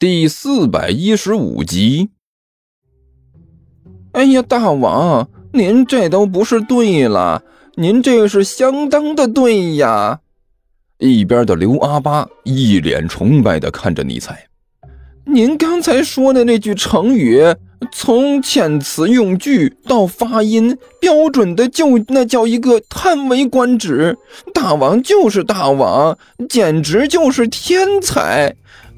第四百一十五集。哎呀，大王，您这都不是对了，您这是相当的对呀！一边的刘阿八一脸崇拜的看着尼采，您刚才说的那句成语，从遣词用句到发音标准的，就那叫一个叹为观止。大王就是大王，简直就是天才。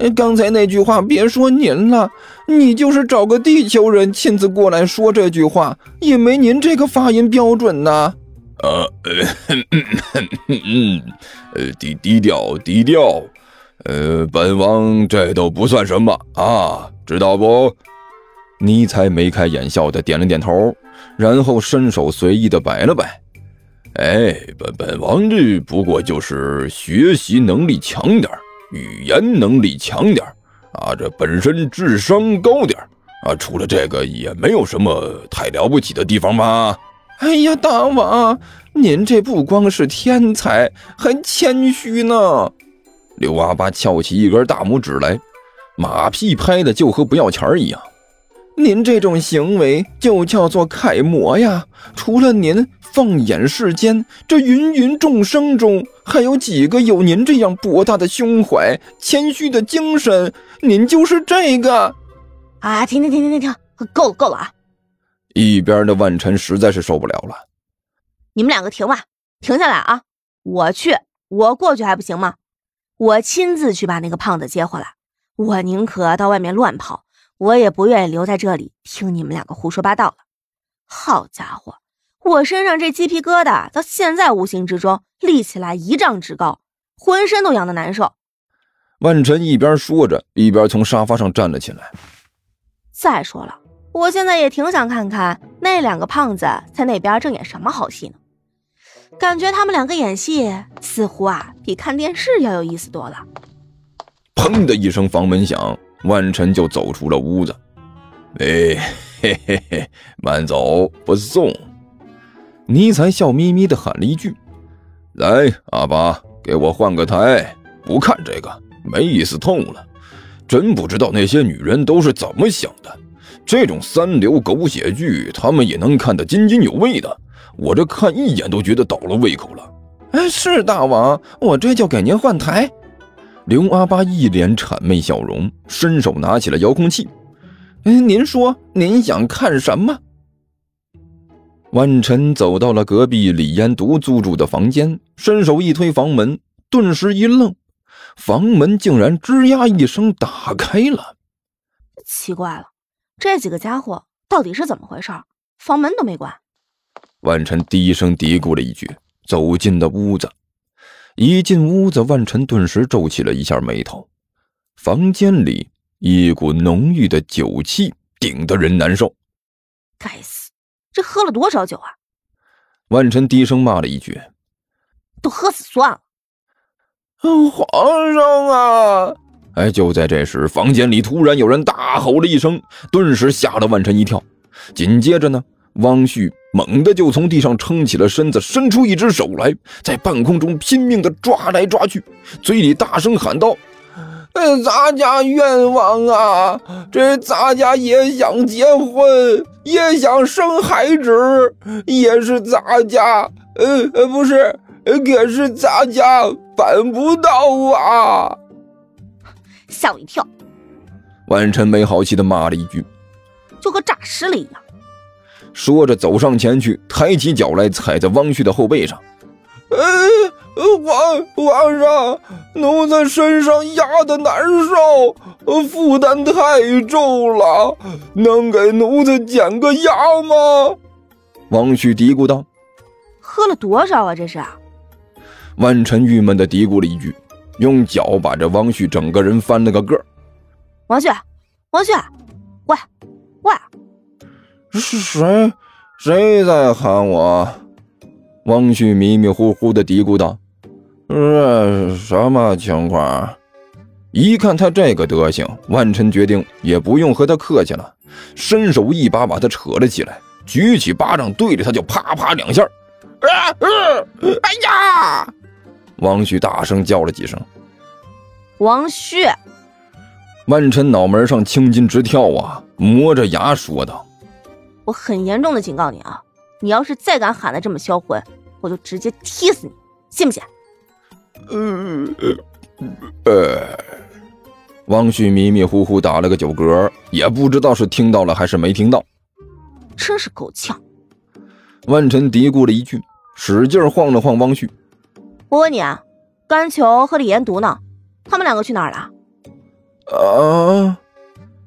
刚才那句话，别说您了，你就是找个地球人亲自过来说这句话，也没您这个发音标准呢。呃呃，嗯，呃，低低调低调，呃，本王这都不算什么啊，知道不？尼才眉开眼笑的点了点头，然后伸手随意的摆了摆。哎，本本王这不过就是学习能力强点儿。语言能力强点啊，这本身智商高点啊，除了这个也没有什么太了不起的地方吧？哎呀，大王，您这不光是天才，还谦虚呢。刘阿八翘起一根大拇指来，马屁拍的就和不要钱一样。您这种行为就叫做楷模呀！除了您，放眼世间，这芸芸众生中，还有几个有您这样博大的胸怀、谦虚的精神？您就是这个。啊！停停停停停停！够了够了啊！一边的万晨实在是受不了了。你们两个停吧，停下来啊！我去，我过去还不行吗？我亲自去把那个胖子接回来。我宁可到外面乱跑。我也不愿意留在这里听你们两个胡说八道了。好家伙，我身上这鸡皮疙瘩到现在无形之中立起来一丈之高，浑身都痒得难受。万晨一边说着，一边从沙发上站了起来。再说了，我现在也挺想看看那两个胖子在那边正演什么好戏呢。感觉他们两个演戏似乎啊比看电视要有意思多了。砰的一声，房门响。万晨就走出了屋子，哎，嘿嘿嘿，慢走，不送。尼才笑眯眯的喊了一句：“来，阿巴，给我换个台，不看这个，没意思痛了。真不知道那些女人都是怎么想的，这种三流狗血剧，他们也能看得津津有味的。我这看一眼都觉得倒了胃口了。”哎，是大王，我这就给您换台。刘阿八一脸谄媚笑容，伸手拿起了遥控器。哎，您说您想看什么？万晨走到了隔壁李嫣独租住的房间，伸手一推房门，顿时一愣，房门竟然吱呀一声打开了。奇怪了，这几个家伙到底是怎么回事？房门都没关。万晨低声嘀咕了一句，走进了屋子。一进屋子，万晨顿时皱起了一下眉头。房间里一股浓郁的酒气，顶得人难受。该死，这喝了多少酒啊！万晨低声骂了一句：“都喝死算了。”皇上啊！哎，就在这时，房间里突然有人大吼了一声，顿时吓了万晨一跳。紧接着呢？汪旭猛地就从地上撑起了身子，伸出一只手来，在半空中拼命地抓来抓去，嘴里大声喊道：“呃，咱家愿望啊，这咱家也想结婚，也想生孩子，也是咱家，呃呃，不是，可是咱家办不到啊！”吓我一跳。万晨没好气地骂了一句：“就和诈尸了一样。”说着，走上前去，抬起脚来踩在汪旭的后背上。哎，皇皇上，奴才身上压的难受，负担太重了，能给奴才减个压吗？汪旭嘀咕道。喝了多少啊？这是？万晨郁闷的嘀咕了一句，用脚把这汪旭整个人翻了个个。王旭，王旭。是谁？谁在喊我？汪旭迷迷糊糊的嘀咕道：“这什么情况？”一看他这个德行，万晨决定也不用和他客气了，伸手一把把他扯了起来，举起巴掌对着他就啪啪两下。啊！哎呀！汪旭大声叫了几声。王旭。万晨脑门上青筋直跳啊，磨着牙说道：“我很严重的警告你啊，你要是再敢喊的这么销魂，我就直接踢死你，信不信？”呃呃，汪旭迷迷糊糊打了个酒嗝，也不知道是听到了还是没听到。真是够呛。万晨嘀咕了一句，使劲晃了晃汪旭：“我问你啊，甘球和李延独呢？他们两个去哪儿了？”啊！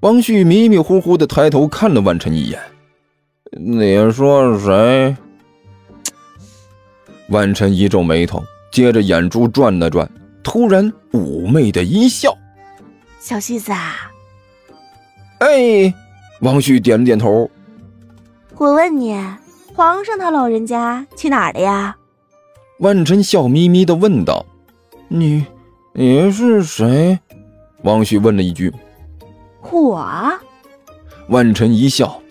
汪旭迷迷糊糊的抬头看了万晨一眼。你说谁？万晨一皱眉头，接着眼珠转了转，突然妩媚的一笑：“小旭子啊！”哎，王旭点了点头。我问你，皇上他老人家去哪儿了呀？万晨笑眯眯的问道：“你，你是谁？”王旭问了一句：“我。”万晨一笑：“连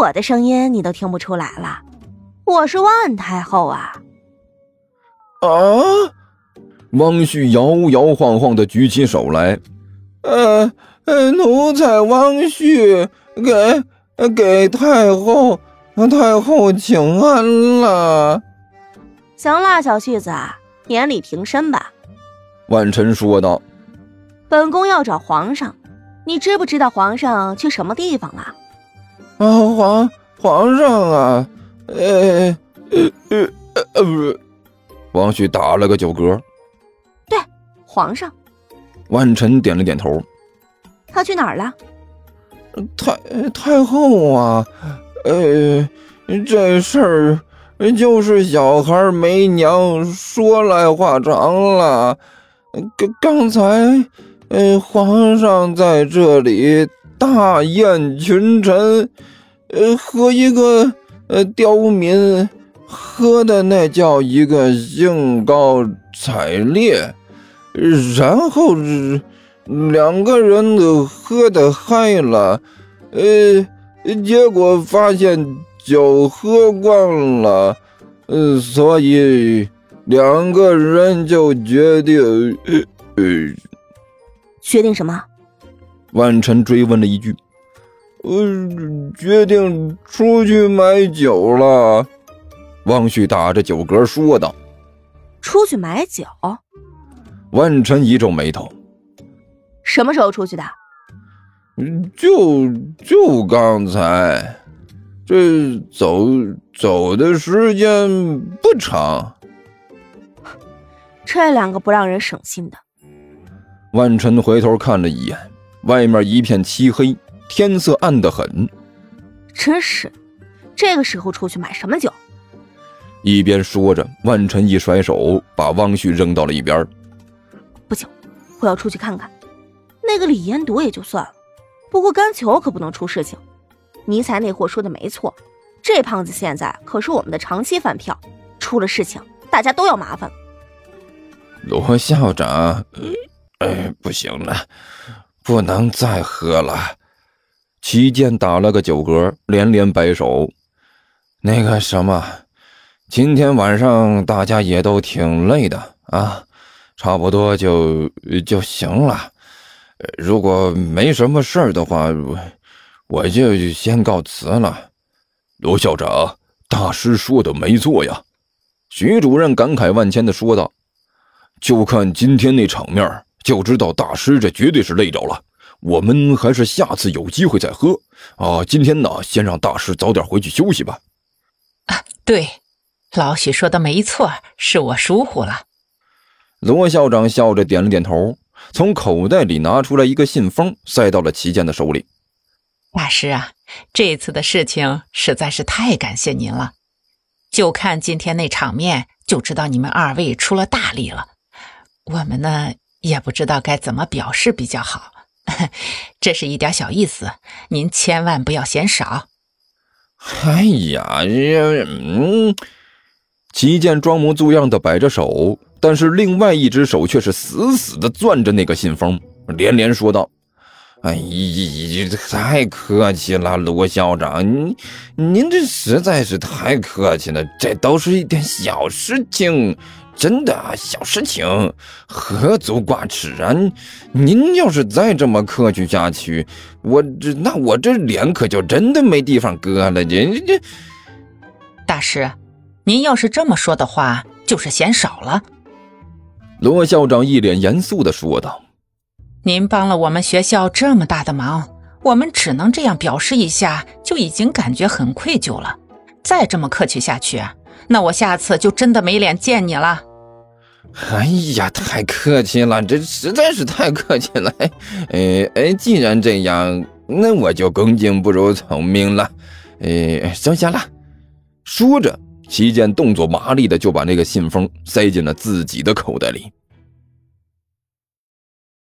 我的声音你都听不出来了？我是万太后啊！”啊！汪旭摇摇晃晃的举起手来：“呃呃，奴才汪旭给给太后太后请安了。”行了，小旭子，免礼平身吧。”万晨说道。本宫要找皇上，你知不知道皇上去什么地方了？啊，皇皇上啊，呃呃呃呃不，王旭打了个酒嗝。对，皇上。万晨点了点头。他去哪儿了？太太后啊，呃，这事儿就是小孩没娘，说来话长了。刚刚才。呃，皇上在这里大宴群臣，呃，和一个呃刁民喝的那叫一个兴高采烈，然后两个人都喝的嗨了，呃，结果发现酒喝惯了，呃，所以两个人就决定，呃。决定什么？万晨追问了一句。呃，决定出去买酒了。汪旭打着酒嗝说道。出去买酒？万晨一皱眉头。什么时候出去的？就就刚才。这走走的时间不长。这两个不让人省心的。万晨回头看了一眼，外面一片漆黑，天色暗得很。真是，这个时候出去买什么酒？一边说着，万晨一甩手，把汪旭扔到了一边。不行，我要出去看看。那个李延铎也就算了，不过甘球可不能出事情。尼才那货说的没错，这胖子现在可是我们的长期饭票，出了事情，大家都要麻烦。罗校长。哎，不行了，不能再喝了。齐健打了个酒嗝，连连摆手。那个什么，今天晚上大家也都挺累的啊，差不多就就行了。如果没什么事儿的话，我就先告辞了。罗校长，大师说的没错呀。徐主任感慨万千的说道：“就看今天那场面。”就知道大师这绝对是累着了，我们还是下次有机会再喝啊！今天呢，先让大师早点回去休息吧。啊，对，老许说的没错，是我疏忽了。罗校长笑着点了点头，从口袋里拿出来一个信封，塞到了齐健的手里。大师啊，这次的事情实在是太感谢您了，就看今天那场面，就知道你们二位出了大力了。我们呢？也不知道该怎么表示比较好，这是一点小意思，您千万不要嫌少。哎呀，嗯，齐健装模作样的摆着手，但是另外一只手却是死死的攥着那个信封，连连说道：“哎呀，太客气了，罗校长，您您这实在是太客气了，这都是一点小事情。”真的小事情，何足挂齿啊！您要是再这么客气下去，我这那我这脸可就真的没地方搁了。您这，大师，您要是这么说的话，就是嫌少了。罗校长一脸严肃的说道：“您帮了我们学校这么大的忙，我们只能这样表示一下，就已经感觉很愧疚了。再这么客气下去，那我下次就真的没脸见你了。”哎呀，太客气了，这实在是太客气了。哎哎，既然这样，那我就恭敬不如从命了。哎，收下了。说着，齐健动作麻利的就把那个信封塞进了自己的口袋里。